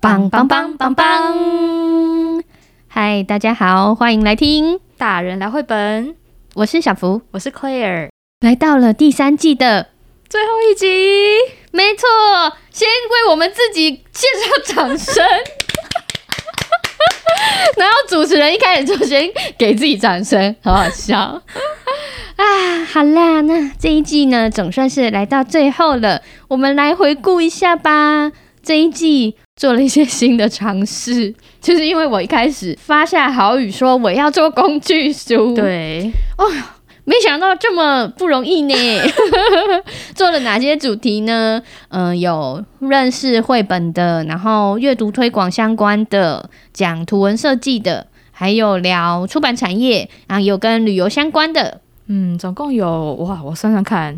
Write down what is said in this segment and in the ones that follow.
棒棒棒棒棒！嗨，大家好，欢迎来听大人聊绘本。我是小福，我是 Claire，来到了第三季的最后一集。没错，先为我们自己献上掌声。然后主持人一开始就先给自己掌声，好好笑啊！好啦，那这一季呢，总算是来到最后了。我们来回顾一下吧。这一季做了一些新的尝试，就是因为我一开始发下好语说我要做工具书，对，哦。没想到这么不容易呢！做了哪些主题呢？嗯、呃，有认识绘本的，然后阅读推广相关的，讲图文设计的，还有聊出版产业，然后有跟旅游相关的。嗯，总共有哇，我算算看，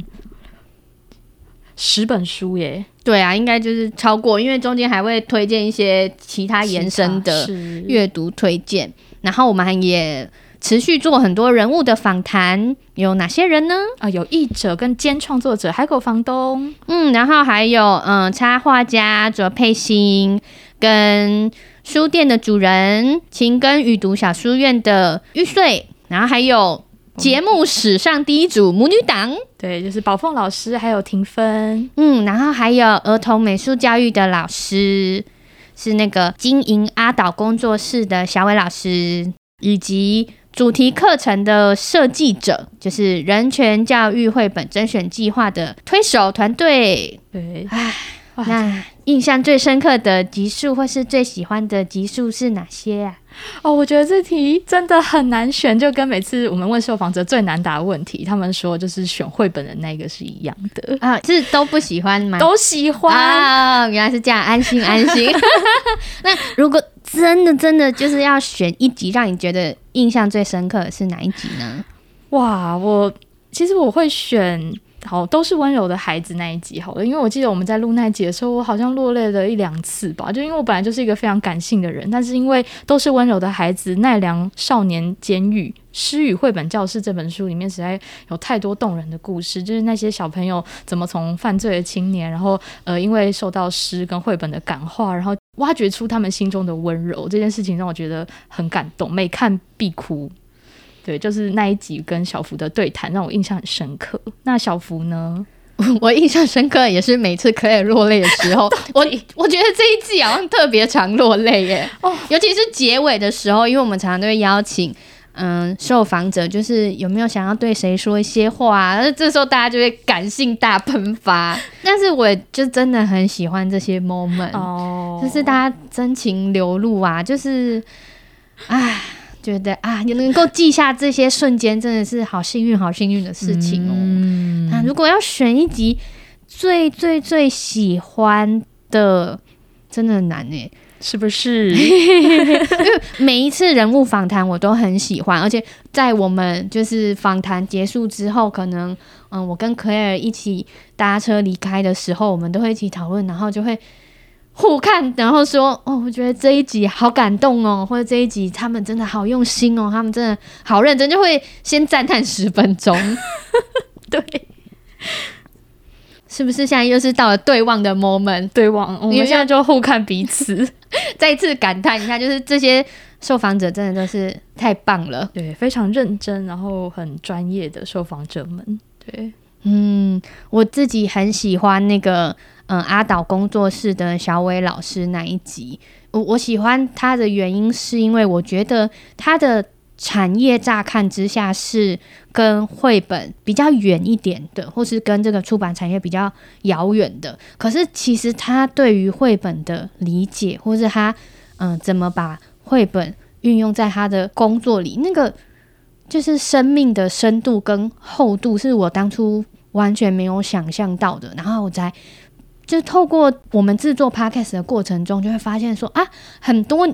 十本书耶。对啊，应该就是超过，因为中间还会推荐一些其他延伸的阅读推荐，然后我们还也。持续做很多人物的访谈，有哪些人呢？啊、呃，有译者跟兼创作者海口房东，嗯，然后还有嗯、呃，插画家卓佩欣，跟书店的主人晴耕雨读小书院的玉穗，然后还有节目史上第一组母女档，对，就是宝凤老师还有婷芬，嗯，然后还有儿童美术教育的老师，是那个经营阿岛工作室的小伟老师，以及。主题课程的设计者就是人权教育绘本甄选计划的推手团队。对，唉，那印象最深刻的集数或是最喜欢的集数是哪些啊？哦，我觉得这题真的很难选，就跟每次我们问受访者最难答的问题，他们说就是选绘本的那个是一样的啊，是都不喜欢吗？都喜欢啊，原来是这样，安心安心。那如果真的真的就是要选一集让你觉得印象最深刻的是哪一集呢？哇，我其实我会选。好，都是温柔的孩子那一集好了，因为我记得我们在录那一集的时候，我好像落泪了一两次吧。就因为我本来就是一个非常感性的人，但是因为都是温柔的孩子，奈良少年监狱诗语绘本教室这本书里面实在有太多动人的故事，就是那些小朋友怎么从犯罪的青年，然后呃，因为受到诗跟绘本的感化，然后挖掘出他们心中的温柔，这件事情让我觉得很感动，每看必哭。对，就是那一集跟小福的对谈让我印象很深刻。那小福呢？我印象深刻也是每次可以落泪的时候，我我觉得这一季好像特别常落泪耶。哦，尤其是结尾的时候，因为我们常常都会邀请嗯受访者，就是有没有想要对谁说一些话，那这时候大家就会感性大喷发。但是我就真的很喜欢这些 moment，哦，就是大家真情流露啊，就是唉。觉得啊，你能够记下这些瞬间，真的是好幸运、好幸运的事情哦。嗯、那如果要选一集最最最喜欢的，真的很难诶，是不是？因为每一次人物访谈我都很喜欢，而且在我们就是访谈结束之后，可能嗯，我跟 Claire 一起搭车离开的时候，我们都会一起讨论，然后就会。互看，然后说：“哦，我觉得这一集好感动哦，或者这一集他们真的好用心哦，他们真的好认真，就会先赞叹十分钟。对，是不是现在又是到了对望的 moment？对望，我们现在就互看彼此，再一次感叹一下，就是这些受访者真的都是太棒了，对，非常认真，然后很专业的受访者们。对，嗯，我自己很喜欢那个。”嗯，阿岛工作室的小伟老师那一集，我我喜欢他的原因是因为我觉得他的产业乍看之下是跟绘本比较远一点的，或是跟这个出版产业比较遥远的。可是其实他对于绘本的理解，或是他嗯怎么把绘本运用在他的工作里，那个就是生命的深度跟厚度，是我当初完全没有想象到的。然后我在。就透过我们制作 podcast 的过程中，就会发现说啊，很多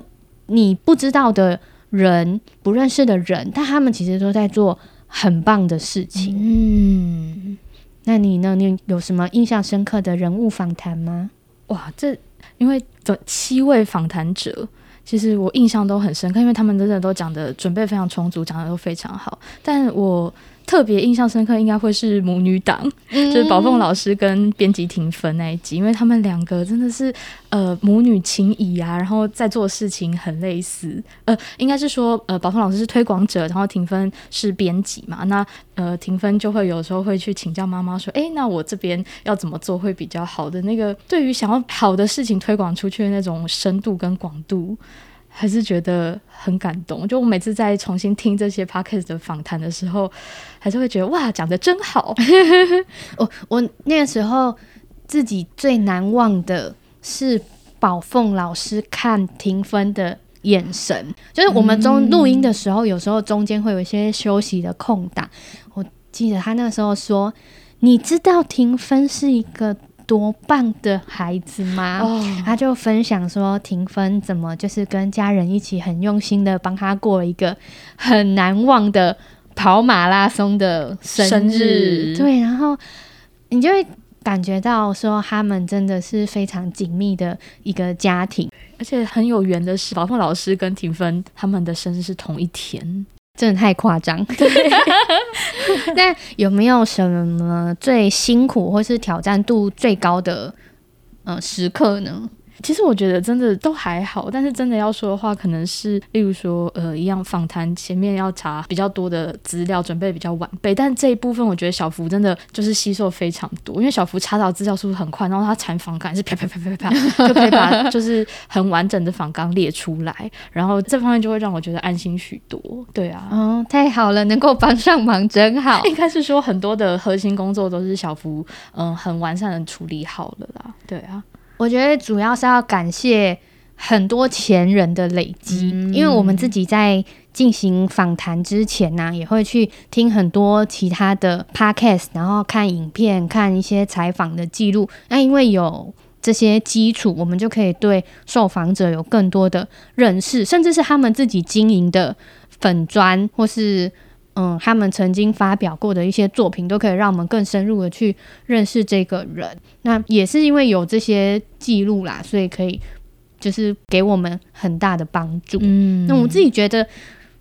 你不知道的人、不认识的人，但他们其实都在做很棒的事情。嗯，那你呢？你有什么印象深刻的人物访谈吗？哇，这因为这七位访谈者，其实我印象都很深刻，因为他们真的都讲的准备非常充足，讲的都非常好。但我特别印象深刻，应该会是母女档，嗯、就是宝凤老师跟编辑婷芬那一集，因为他们两个真的是呃母女情谊啊，然后在做事情很类似。呃，应该是说呃宝凤老师是推广者，然后婷芬是编辑嘛，那呃婷芬就会有时候会去请教妈妈说，哎，那我这边要怎么做会比较好的？那个对于想要好的事情推广出去的那种深度跟广度。还是觉得很感动。就我每次在重新听这些 podcast 的访谈的时候，还是会觉得哇，讲的真好。我我那个时候自己最难忘的是宝凤老师看庭芬的眼神。就是我们中录音的时候，有时候中间会有一些休息的空档。我记得他那个时候说：“你知道庭芬是一个。”多棒的孩子吗？Oh. 他就分享说，婷芬怎么就是跟家人一起很用心的帮他过一个很难忘的跑马拉松的生日。生日对，然后你就会感觉到说，他们真的是非常紧密的一个家庭，而且很有缘的是，宝凤老师跟婷芬他们的生日是同一天。真的太夸张。那有没有什么最辛苦或是挑战度最高的呃时刻呢？其实我觉得真的都还好，但是真的要说的话，可能是例如说，呃，一样访谈前面要查比较多的资料，准备比较晚备。但这一部分，我觉得小福真的就是吸收非常多，因为小福查找资料速度很快，然后他产访感是啪啪啪啪啪啪，就可以把就是很完整的访纲列出来，然后这方面就会让我觉得安心许多。对啊，哦，太好了，能够帮上忙真好。应该是说很多的核心工作都是小福嗯很完善的处理好了啦。对啊。我觉得主要是要感谢很多前人的累积，嗯、因为我们自己在进行访谈之前呢、啊，也会去听很多其他的 podcast，然后看影片、看一些采访的记录。那因为有这些基础，我们就可以对受访者有更多的认识，甚至是他们自己经营的粉砖或是。嗯，他们曾经发表过的一些作品，都可以让我们更深入的去认识这个人。那也是因为有这些记录啦，所以可以就是给我们很大的帮助。嗯，那我自己觉得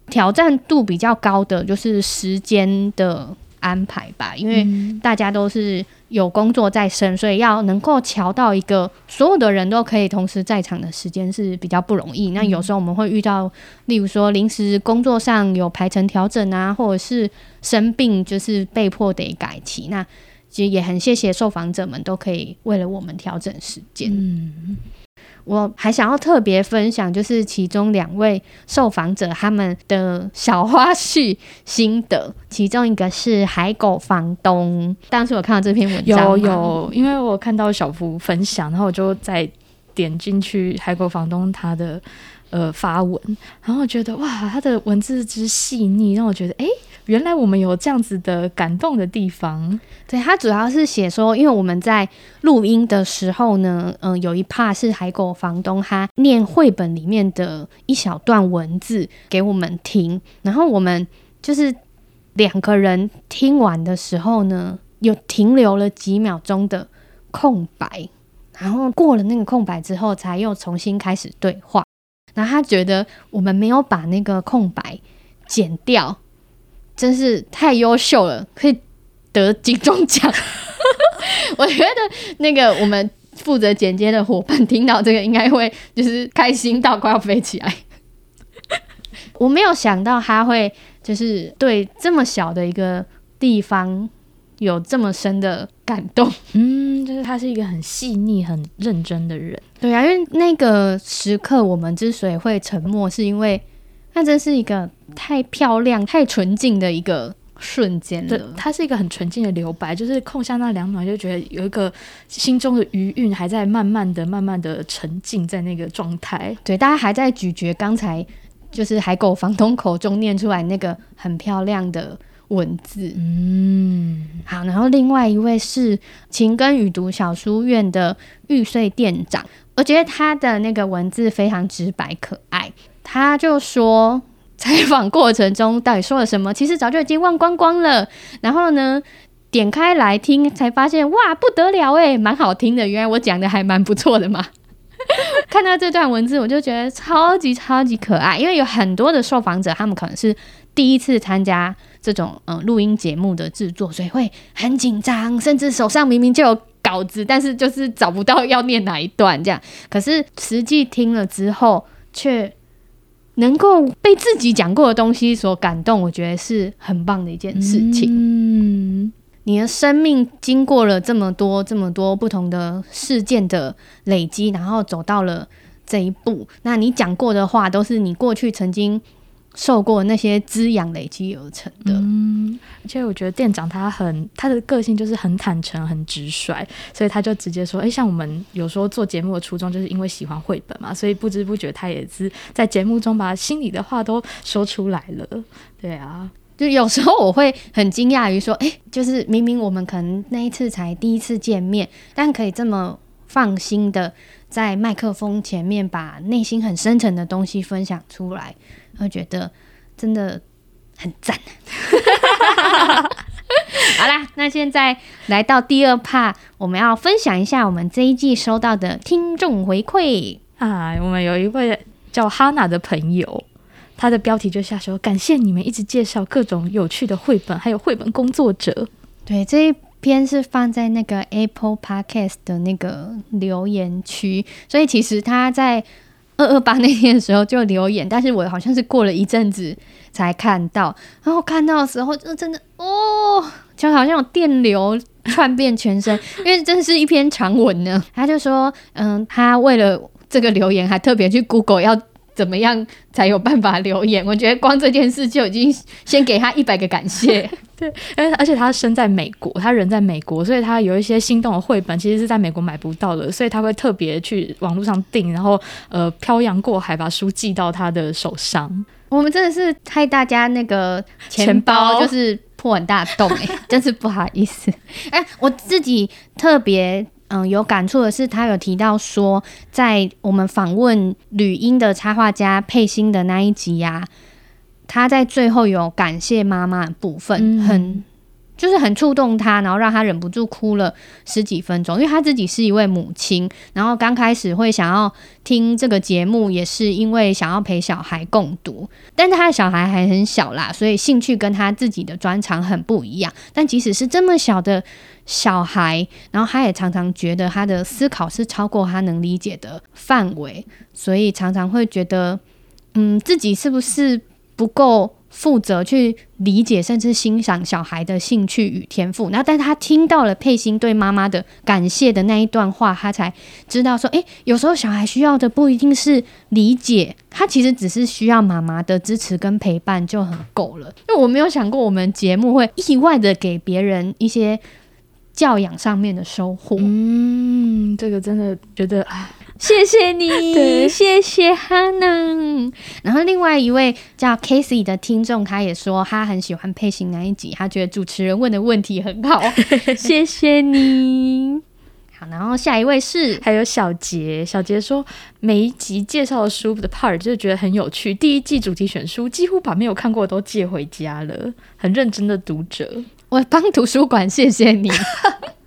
挑战度比较高的就是时间的安排吧，因为大家都是有工作在身，所以要能够瞧到一个所有的人都可以同时在场的时间是比较不容易。那有时候我们会遇到，例如说临时工作上有排程调整啊，或者是生病，就是被迫得改期。那其实也很谢谢受访者们都可以为了我们调整时间。嗯。我还想要特别分享，就是其中两位受访者他们的小花絮心得。其中一个是海狗房东，当时我看到这篇文章，有有，因为我看到小福分享，然后我就再点进去海狗房东他的呃发文，然后觉得哇，他的文字之细腻，让我觉得哎。原来我们有这样子的感动的地方。对，他主要是写说，因为我们在录音的时候呢，嗯、有一帕是海狗房东他念绘本里面的一小段文字给我们听，然后我们就是两个人听完的时候呢，有停留了几秒钟的空白，然后过了那个空白之后，才又重新开始对话。然后他觉得我们没有把那个空白剪掉。真是太优秀了，可以得金钟奖。我觉得那个我们负责剪接的伙伴听到这个，应该会就是开心到快要飞起来。我没有想到他会就是对这么小的一个地方有这么深的感动。嗯，就是他是一个很细腻、很认真的人。对啊，因为那个时刻我们之所以会沉默，是因为。那真是一个太漂亮、太纯净的一个瞬间了。对，它是一个很纯净的留白，就是空下那两秒，就觉得有一个心中的余韵还在慢慢的、慢慢的沉浸在那个状态。对，大家还在咀嚼刚才就是海狗房东口中念出来那个很漂亮的文字。嗯，好。然后另外一位是情根语读小书院的玉穗店长，我觉得他的那个文字非常直白可爱。他就说，采访过程中到底说了什么，其实早就已经忘光光了。然后呢，点开来听，才发现哇，不得了诶，蛮好听的。原来我讲的还蛮不错的嘛。看到这段文字，我就觉得超级超级可爱，因为有很多的受访者，他们可能是第一次参加这种嗯录音节目的制作，所以会很紧张，甚至手上明明就有稿子，但是就是找不到要念哪一段这样。可是实际听了之后，却能够被自己讲过的东西所感动，我觉得是很棒的一件事情。嗯，你的生命经过了这么多、这么多不同的事件的累积，然后走到了这一步。那你讲过的话，都是你过去曾经受过那些滋养累积而成的。嗯，而且我觉得店长他很，他的个性就是很坦诚、很直率，所以他就直接说：“哎、欸，像我们有时候做节目的初衷，就是因为喜欢绘本嘛，所以不知不觉他也是在节目中把心里的话都说出来了。”对啊，就有时候我会很惊讶于说：“哎、欸，就是明明我们可能那一次才第一次见面，但可以这么放心的。”在麦克风前面把内心很深沉的东西分享出来，会觉得真的很赞。好啦，那现在来到第二 part，我们要分享一下我们这一季收到的听众回馈啊。我们有一位叫哈娜的朋友，他的标题就下说：“感谢你们一直介绍各种有趣的绘本，还有绘本工作者。”对，这一。篇是放在那个 Apple Podcast 的那个留言区，所以其实他在二二八那天的时候就留言，但是我好像是过了一阵子才看到，然后看到的时候就真的哦，就好像有电流窜遍全身，因为真的是一篇长文呢。他就说，嗯，他为了这个留言还特别去 Google 要怎么样才有办法留言，我觉得光这件事就已经先给他一百个感谢。对，而而且他身在美国，他人在美国，所以他有一些心动的绘本，其实是在美国买不到的，所以他会特别去网络上订，然后呃漂洋过海把书寄到他的手上。我们真的是害大家那个钱包就是破很大洞哎、欸，真是不好意思。哎、欸，我自己特别嗯有感触的是，他有提到说，在我们访问吕英的插画家佩欣的那一集呀、啊。他在最后有感谢妈妈的部分，很就是很触动他，然后让他忍不住哭了十几分钟。因为他自己是一位母亲，然后刚开始会想要听这个节目，也是因为想要陪小孩共读，但是他的小孩还很小啦，所以兴趣跟他自己的专长很不一样。但即使是这么小的小孩，然后他也常常觉得他的思考是超过他能理解的范围，所以常常会觉得，嗯，自己是不是？不够负责去理解甚至欣赏小孩的兴趣与天赋，然后但他听到了佩欣对妈妈的感谢的那一段话，他才知道说，诶，有时候小孩需要的不一定是理解，他其实只是需要妈妈的支持跟陪伴就很够了。因为我没有想过我们节目会意外的给别人一些教养上面的收获。嗯，这个真的觉得啊。谢谢你，谢谢 Hannah。然后另外一位叫 Casey 的听众，他也说他很喜欢配型那一集，他觉得主持人问的问题很好。谢谢你。好，然后下一位是还有小杰，小杰说每一集介绍的书的 part 就是觉得很有趣。第一季主题选书几乎把没有看过的都借回家了，很认真的读者。我帮图书馆，谢谢你。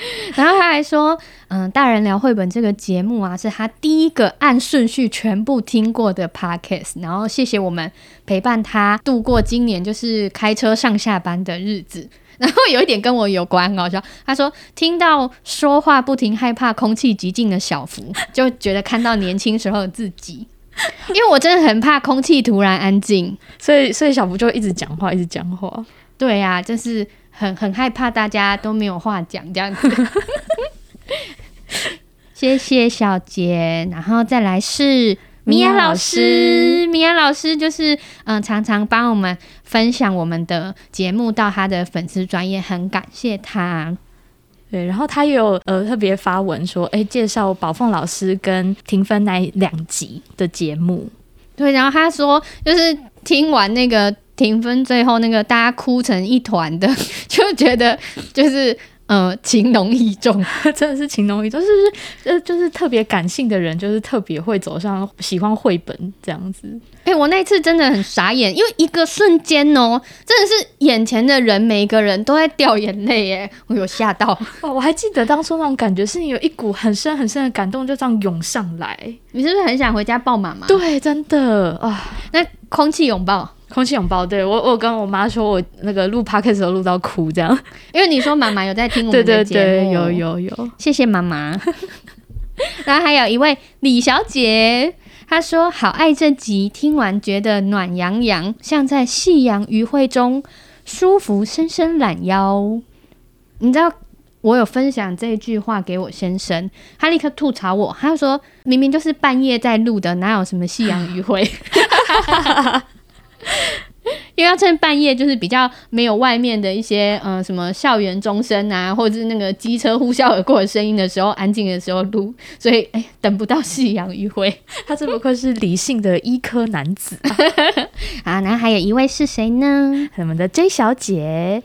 然后他还说，嗯，大人聊绘本这个节目啊，是他第一个按顺序全部听过的 podcast。然后谢谢我们陪伴他度过今年就是开车上下班的日子。然后有一点跟我有关，很好笑。他说听到说话不停、害怕空气极静的小福，就觉得看到年轻时候的自己。因为我真的很怕空气突然安静，所以所以小福就一直讲话，一直讲话。对呀、啊，就是。很很害怕大家都没有话讲这样子，谢谢小杰，然后再来是米娅老师，米娅老师就是嗯、呃，常常帮我们分享我们的节目到他的粉丝专业，很感谢他。对，然后他也有呃特别发文说，哎，介绍宝凤老师跟婷芬那两集的节目。对，然后他说就是听完那个。评分最后那个大家哭成一团的，就觉得就是呃情浓意重，真的是情浓意重，就是呃就是特别感性的人，就是特别会走上喜欢绘本这样子。哎、欸，我那次真的很傻眼，因为一个瞬间哦，真的是眼前的人每一个人都在掉眼泪，耶，我有吓到。哦，我还记得当初那种感觉，是你有一股很深很深的感动就这样涌上来。你是不是很想回家抱妈妈？对，真的啊，那空气拥抱。空气拥抱，对我，我跟我妈说，我那个录 podcast 时候录到哭，这样，因为你说妈妈有在听我们的节目，对对对，有有有，谢谢妈妈。然后还有一位李小姐，她说好爱这集，听完觉得暖洋洋，像在夕阳余晖中舒服，伸伸懒腰。你知道我有分享这句话给我先生，他立刻吐槽我，他就说明明就是半夜在录的，哪有什么夕阳余晖？因为要趁半夜，就是比较没有外面的一些呃什么校园钟声啊，或者是那个机车呼啸而过的声音的时候，安静的时候录，所以哎、欸，等不到夕阳余晖。他这不愧是理性的医科男子啊！啊，那还有一位是谁呢？我们的 J 小姐，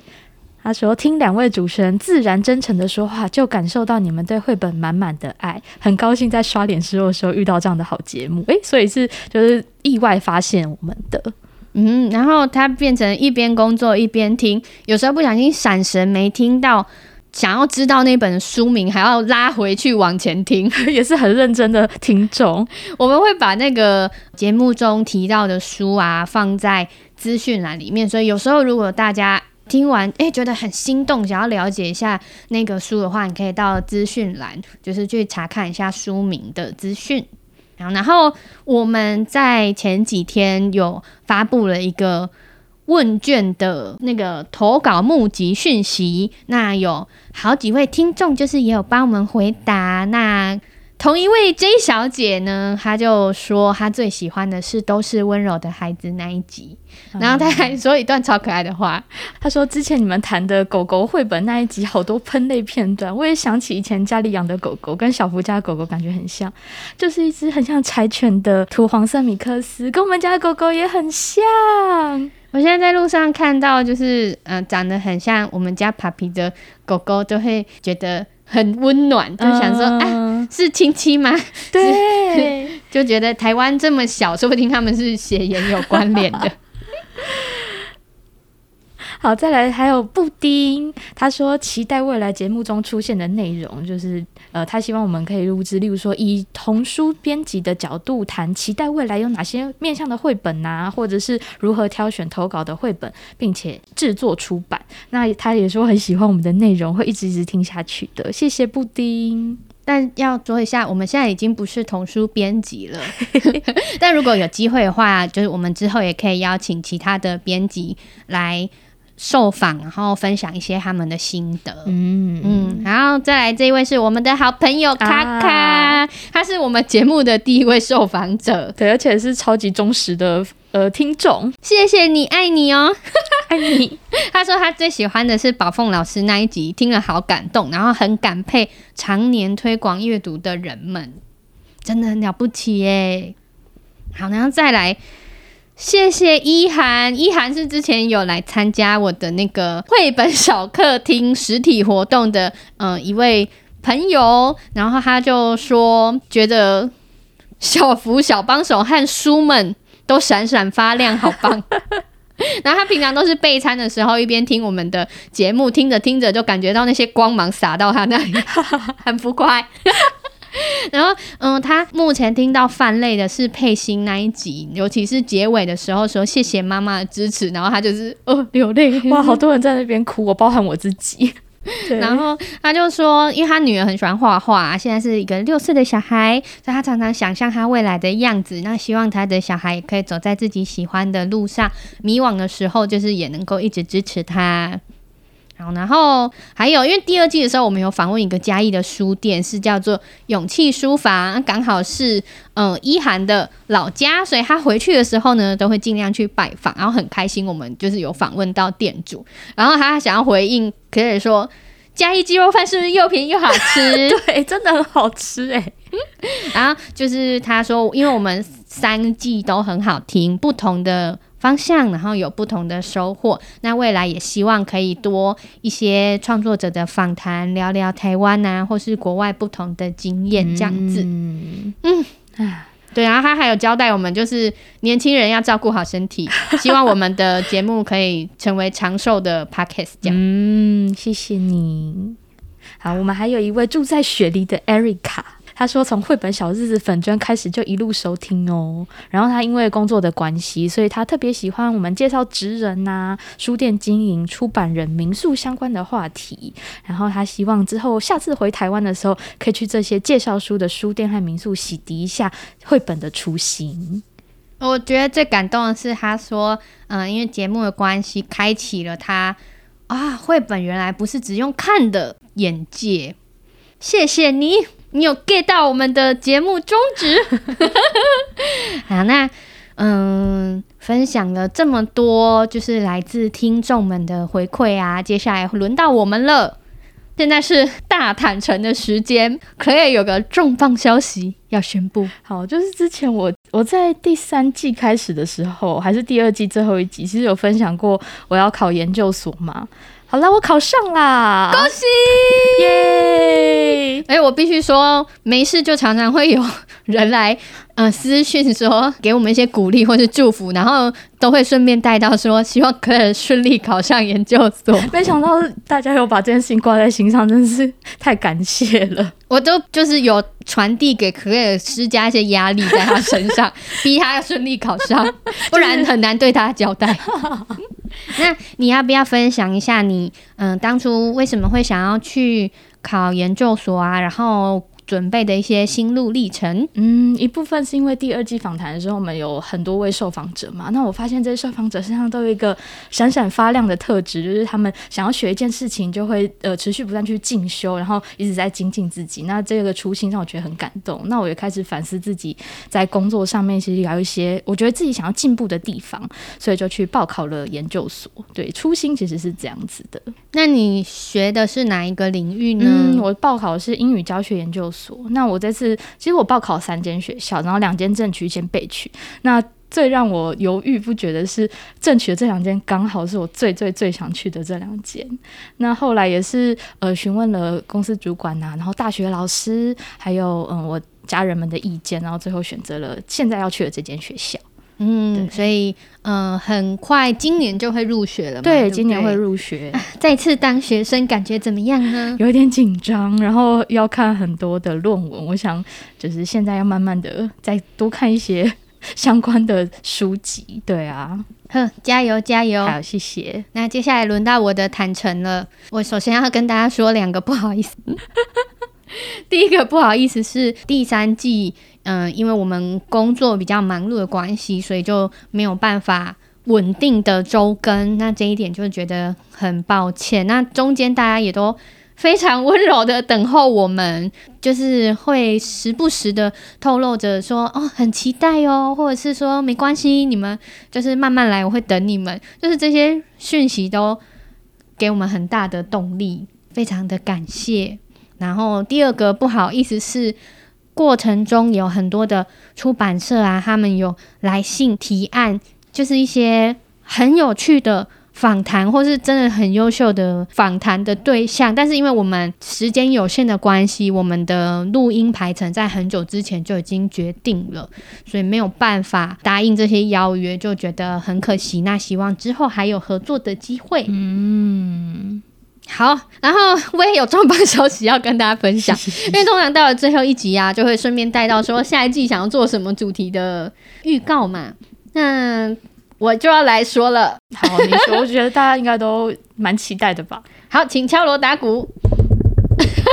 她说听两位主持人自然真诚的说话，就感受到你们对绘本满满的爱，很高兴在刷脸时候的时候遇到这样的好节目。诶、欸，所以是就是意外发现我们的。嗯，然后他变成一边工作一边听，有时候不小心闪神没听到，想要知道那本书名，还要拉回去往前听，也是很认真的听众。我们会把那个节目中提到的书啊放在资讯栏里面，所以有时候如果大家听完诶觉得很心动，想要了解一下那个书的话，你可以到资讯栏，就是去查看一下书名的资讯。然后我们在前几天有发布了一个问卷的那个投稿募集讯息，那有好几位听众就是也有帮我们回答。那同一位 J 小姐呢，她就说她最喜欢的是都是温柔的孩子那一集，然后她还说一段超可爱的话，她说之前你们谈的狗狗绘本那一集好多喷泪片段，我也想起以前家里养的狗狗，跟小福家的狗狗感觉很像，就是一只很像柴犬的土黄色米克斯，跟我们家的狗狗也很像。我现在在路上看到就是嗯、呃、长得很像我们家 Papi 的狗狗，都会觉得。很温暖，就想说，啊，是亲戚吗？对，就觉得台湾这么小，说不定他们是血缘有关联的。好，再来还有布丁，他说期待未来节目中出现的内容，就是呃，他希望我们可以录制，例如说以童书编辑的角度谈，期待未来有哪些面向的绘本啊，或者是如何挑选投稿的绘本，并且制作出版。那他也说很喜欢我们的内容，会一直一直听下去的。谢谢布丁。但要说一下，我们现在已经不是童书编辑了，但如果有机会的话，就是我们之后也可以邀请其他的编辑来。受访，然后分享一些他们的心得。嗯嗯，然后再来这一位是我们的好朋友卡卡，啊、他是我们节目的第一位受访者，对，而且是超级忠实的呃听众。谢谢你，爱你哦，爱你。他说他最喜欢的是宝凤老师那一集，听了好感动，然后很感佩常年推广阅读的人们，真的很了不起耶。好，然后再来。谢谢一涵，一涵是之前有来参加我的那个绘本小客厅实体活动的，嗯、呃，一位朋友，然后他就说觉得小福、小帮手和书们都闪闪发亮，好棒。然后他平常都是备餐的时候一边听我们的节目，听着听着就感觉到那些光芒洒到他那里，很浮夸。然后，嗯，他目前听到泛泪的是佩欣那一集，尤其是结尾的时候说谢谢妈妈的支持，然后他就是哦流泪，哇，好多人在那边哭，我包含我自己。然后他就说，因为他女儿很喜欢画画，现在是一个六岁的小孩，所以他常常想象他未来的样子，那希望他的小孩也可以走在自己喜欢的路上，迷惘的时候就是也能够一直支持他。好，然后还有，因为第二季的时候，我们有访问一个嘉义的书店，是叫做勇气书房，刚好是嗯一涵的老家，所以他回去的时候呢，都会尽量去拜访，然后很开心，我们就是有访问到店主，然后他想要回应，可以说嘉义鸡肉饭是不是又便宜又好吃？对，真的很好吃哎。然后就是他说，因为我们三季都很好听，不同的。方向，然后有不同的收获。那未来也希望可以多一些创作者的访谈，聊聊台湾啊，或是国外不同的经验这样子。嗯嗯啊，对。然后他还有交代我们，就是年轻人要照顾好身体，希望我们的节目可以成为长寿的 podcast。这样，嗯，谢谢你。好，我们还有一位住在雪梨的 Erica。他说从绘本小日子粉砖开始就一路收听哦。然后他因为工作的关系，所以他特别喜欢我们介绍职人呐、书店经营、出版人、民宿相关的话题。然后他希望之后下次回台湾的时候，可以去这些介绍书的书店和民宿洗涤一下绘本的初心。我觉得最感动的是他说，嗯、因为节目的关系，开启了他啊，绘本原来不是只用看的眼界。谢谢你，你有 get 到我们的节目宗旨。好，那嗯，分享了这么多，就是来自听众们的回馈啊。接下来轮到我们了，现在是大坦诚的时间。Claire 有个重磅消息要宣布。好，就是之前我我在第三季开始的时候，还是第二季最后一集，其实有分享过我要考研究所嘛。好了，我考上啦！恭喜耶！哎、欸，我必须说，没事就常常会有人来，呃，私讯说给我们一些鼓励或是祝福，然后都会顺便带到说，希望可以顺利考上研究所。没想到大家有把这件事情挂在心上，真是太感谢了。我都就是有传递给可以施加一些压力在他身上，逼他要顺利考上，不然很难对他交代。那你要不要分享一下你嗯当初为什么会想要去考研究所啊？然后。准备的一些心路历程，嗯，一部分是因为第二季访谈的时候，我们有很多位受访者嘛。那我发现这些受访者身上都有一个闪闪发亮的特质，就是他们想要学一件事情，就会呃持续不断去进修，然后一直在精进自己。那这个初心让我觉得很感动。那我也开始反思自己在工作上面其实有一些我觉得自己想要进步的地方，所以就去报考了研究所。对，初心其实是这样子的。那你学的是哪一个领域呢？嗯，我报考的是英语教学研究所。那我这次其实我报考三间学校，然后两间正取，一间备取。那最让我犹豫不决的是正取的这两间，刚好是我最最最想去的这两间。那后来也是呃询问了公司主管呐、然后大学老师，还有嗯我家人们的意见，然后最后选择了现在要去的这间学校。嗯，所以嗯、呃，很快今年就会入学了嘛。对，对对今年会入学。再次当学生，感觉怎么样呢？有一点紧张，然后要看很多的论文。我想，就是现在要慢慢的再多看一些相关的书籍。对啊，哼，加油加油！好，谢谢。那接下来轮到我的坦诚了。我首先要跟大家说两个不好意思。第一个不好意思是第三季。嗯、因为我们工作比较忙碌的关系，所以就没有办法稳定的周更。那这一点就觉得很抱歉。那中间大家也都非常温柔的等候我们，就是会时不时的透露着说：“哦，很期待哦，或者是说没关系，你们就是慢慢来，我会等你们。”就是这些讯息都给我们很大的动力，非常的感谢。然后第二个不好意思是。过程中有很多的出版社啊，他们有来信提案，就是一些很有趣的访谈，或是真的很优秀的访谈的对象。但是因为我们时间有限的关系，我们的录音排程在很久之前就已经决定了，所以没有办法答应这些邀约，就觉得很可惜。那希望之后还有合作的机会。嗯。好，然后我也有重磅消息要跟大家分享，因为通常到了最后一集啊，就会顺便带到说下一季想要做什么主题的预告嘛。那我就要来说了。好，你说，我觉得大家应该都蛮期待的吧？好，请敲锣打鼓。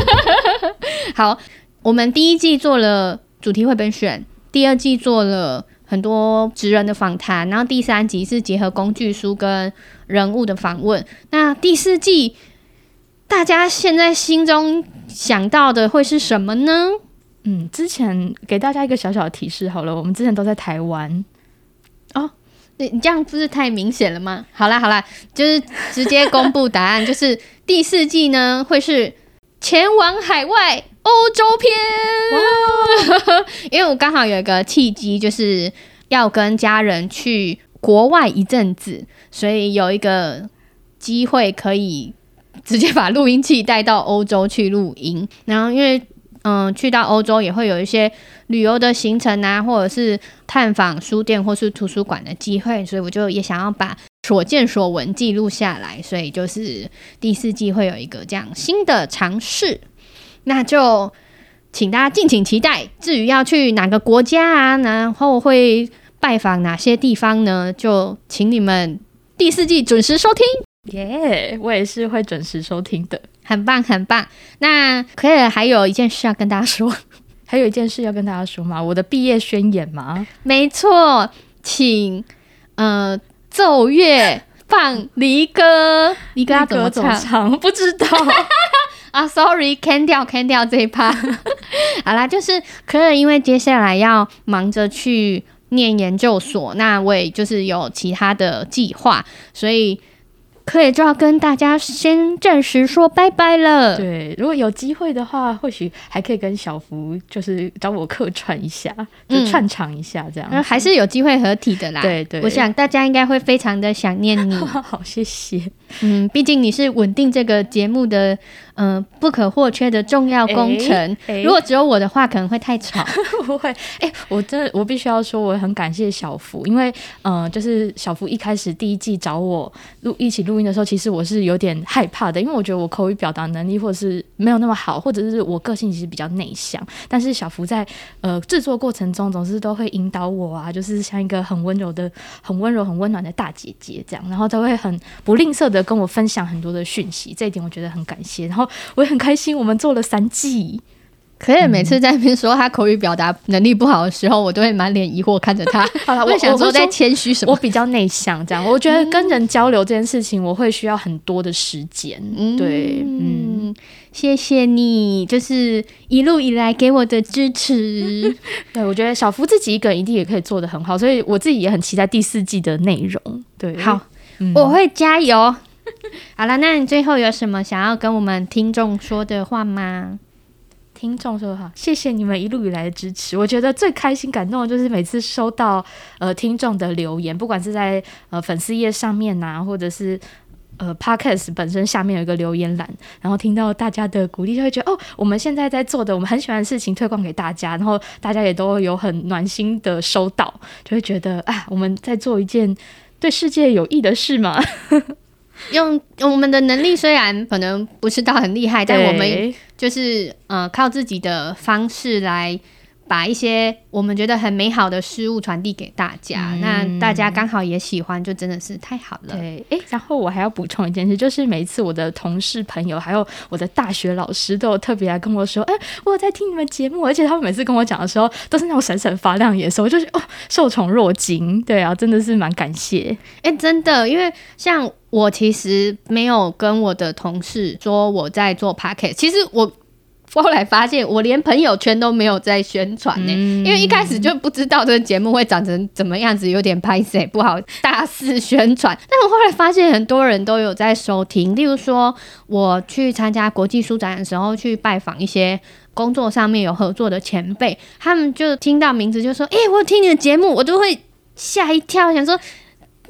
好，我们第一季做了主题绘本选，第二季做了很多职人的访谈，然后第三集是结合工具书跟人物的访问。那第四季。大家现在心中想到的会是什么呢？嗯，之前给大家一个小小的提示好了，我们之前都在台湾哦。你你这样不是太明显了吗？好啦好啦，就是直接公布答案，就是第四季呢会是前往海外欧洲篇。哇 因为我刚好有一个契机，就是要跟家人去国外一阵子，所以有一个机会可以。直接把录音器带到欧洲去录音，然后因为嗯，去到欧洲也会有一些旅游的行程啊，或者是探访书店或是图书馆的机会，所以我就也想要把所见所闻记录下来，所以就是第四季会有一个这样新的尝试，那就请大家敬请期待。至于要去哪个国家啊，然后会拜访哪些地方呢？就请你们第四季准时收听。耶，yeah, 我也是会准时收听的，很棒很棒。那可以还有一件事要跟大家说，还有一件事要跟大家说吗？我的毕业宣言吗？没错，请呃奏乐放离歌，离歌要怎么唱？不知道 啊，Sorry，can 掉 can 掉这一趴。好啦，就是可能因为接下来要忙着去念研究所，那我也就是有其他的计划，所以。可以就要跟大家先暂时说拜拜了。对，如果有机会的话，或许还可以跟小福就是找我客串一下，就串场一下这样。嗯，还是有机会合体的啦。对对，我想大家应该会非常的想念你。好，谢谢。嗯，毕竟你是稳定这个节目的。嗯、呃，不可或缺的重要工程。欸欸、如果只有我的话，可能会太吵。不会，哎、欸，我真的，我必须要说，我很感谢小福，因为，嗯、呃，就是小福一开始第一季找我录一起录的时候，其实我是有点害怕的，因为我觉得我口语表达能力或者是没有那么好，或者是我个性其实比较内向。但是小福在呃制作过程中，总是都会引导我啊，就是像一个很温柔的、很温柔、很温暖的大姐姐这样，然后都会很不吝啬的跟我分享很多的讯息，这一点我觉得很感谢。然后。我也很开心，我们做了三季。可是每次在那边说他口语表达能力不好的时候，我都会满脸疑惑看着他。好了，我想说在谦虚什么？我比较内向，这样我觉得跟人交流这件事情，我会需要很多的时间。嗯，对，嗯，谢谢你，就是一路以来给我的支持。对，我觉得小福自己一个人一定也可以做得很好，所以我自己也很期待第四季的内容。对，好，嗯、我会加油。好了，那你最后有什么想要跟我们听众说的话吗？听众说好，谢谢你们一路以来的支持。我觉得最开心感动的就是每次收到呃听众的留言，不管是在呃粉丝页上面呐、或者是呃 Podcast 本身下面有一个留言栏，然后听到大家的鼓励，就会觉得哦，我们现在在做的我们很喜欢的事情推广给大家，然后大家也都有很暖心的收到，就会觉得啊，我们在做一件对世界有益的事嘛。用我们的能力虽然可能不是到很厉害，但我们就是呃靠自己的方式来把一些我们觉得很美好的事物传递给大家。嗯、那大家刚好也喜欢，就真的是太好了。对，诶，然后我还要补充一件事，就是每一次我的同事朋友还有我的大学老师都有特别来跟我说，哎，我有在听你们节目，而且他们每次跟我讲的时候都是那种闪闪发亮眼神，我就是哦受宠若惊。对啊，真的是蛮感谢。哎，真的，因为像。我其实没有跟我的同事说我在做 podcast，其实我后来发现我连朋友圈都没有在宣传呢，嗯、因为一开始就不知道这个节目会长成怎么样子，有点拍谢不好大肆宣传。但我后来发现很多人都有在收听，例如说我去参加国际书展的时候，去拜访一些工作上面有合作的前辈，他们就听到名字就说：“哎、欸，我听你的节目。”我都会吓一跳，想说。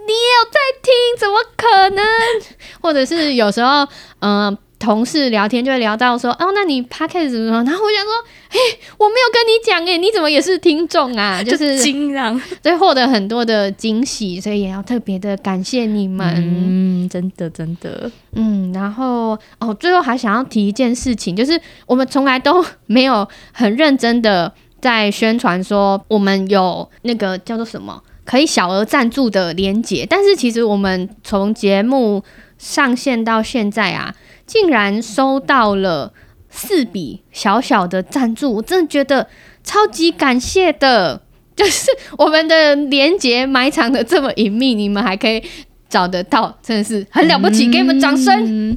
你也有在听？怎么可能？或者是有时候，嗯、呃，同事聊天就会聊到说，哦，那你 podcast 怎么说？然后我想说，嘿，我没有跟你讲诶，你怎么也是听众啊？就是所以 获得很多的惊喜，所以也要特别的感谢你们。嗯，真的真的，嗯，然后哦，最后还想要提一件事情，就是我们从来都没有很认真的在宣传说我们有那个叫做什么。可以小额赞助的连结，但是其实我们从节目上线到现在啊，竟然收到了四笔小小的赞助，我真的觉得超级感谢的。就是我们的连结埋藏的这么隐秘，你们还可以找得到，真的是很了不起，给你们掌声。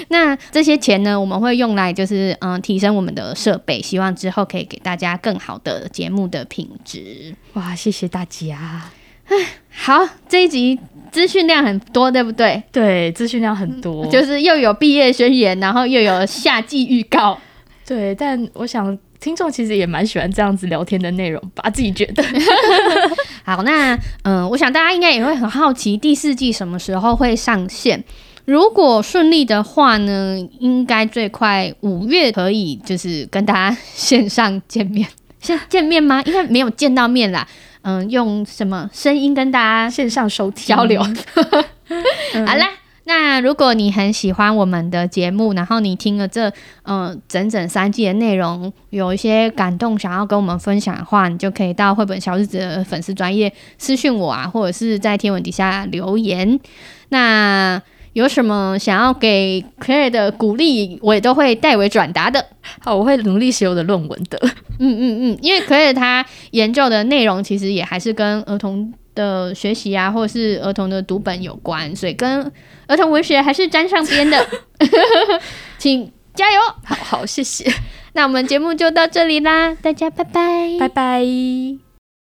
嗯 那这些钱呢，我们会用来就是嗯提升我们的设备，希望之后可以给大家更好的节目的品质。哇，谢谢大家！哎，好，这一集资讯量很多，对不对？对，资讯量很多，就是又有毕业宣言，然后又有夏季预告。对，但我想听众其实也蛮喜欢这样子聊天的内容吧，自己觉得。好，那嗯，我想大家应该也会很好奇第四季什么时候会上线。如果顺利的话呢，应该最快五月可以就是跟大家线上见面，先见面吗？应该没有见到面啦。嗯，用什么声音跟大家线上收听交流？好啦，那如果你很喜欢我们的节目，然后你听了这嗯、呃、整整三季的内容，有一些感动想要跟我们分享的话，你就可以到绘本小日子的粉丝专业私讯我啊，或者是在贴文底下留言。那有什么想要给 Claire 的鼓励，我也都会代为转达的。好，我会努力写我的论文的。嗯嗯嗯，因为 Claire 他研究的内容其实也还是跟儿童的学习啊，或者是儿童的读本有关，所以跟儿童文学还是沾上边的。请加油！好好，谢谢。那我们节目就到这里啦，大家拜拜，拜拜。